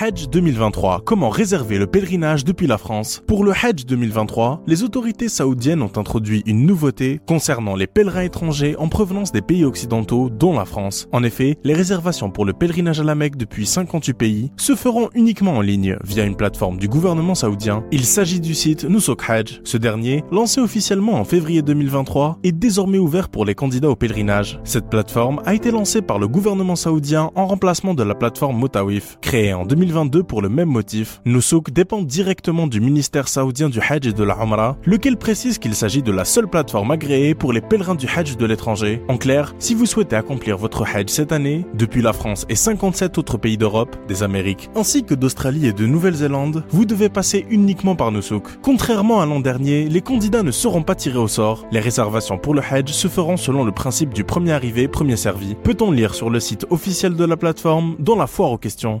Hajj 2023. Comment réserver le pèlerinage depuis la France? Pour le Hajj 2023, les autorités saoudiennes ont introduit une nouveauté concernant les pèlerins étrangers en provenance des pays occidentaux, dont la France. En effet, les réservations pour le pèlerinage à la Mecque depuis 58 pays se feront uniquement en ligne via une plateforme du gouvernement saoudien. Il s'agit du site Nusuk Hajj. Ce dernier, lancé officiellement en février 2023, est désormais ouvert pour les candidats au pèlerinage. Cette plateforme a été lancée par le gouvernement saoudien en remplacement de la plateforme Motawif, créée en 2022 pour le même motif. Nusuk dépend directement du ministère saoudien du Hajj et de la Umrah, lequel précise qu'il s'agit de la seule plateforme agréée pour les pèlerins du Hajj de l'étranger. En clair, si vous souhaitez accomplir votre Hajj cette année, depuis la France et 57 autres pays d'Europe, des Amériques, ainsi que d'Australie et de Nouvelle-Zélande, vous devez passer uniquement par Nusuk. Contrairement à l'an dernier, les candidats ne seront pas tirés au sort. Les réservations pour le Hajj se feront selon le principe du premier arrivé, premier servi. Peut-on lire sur le site officiel de la plateforme dans la foire aux questions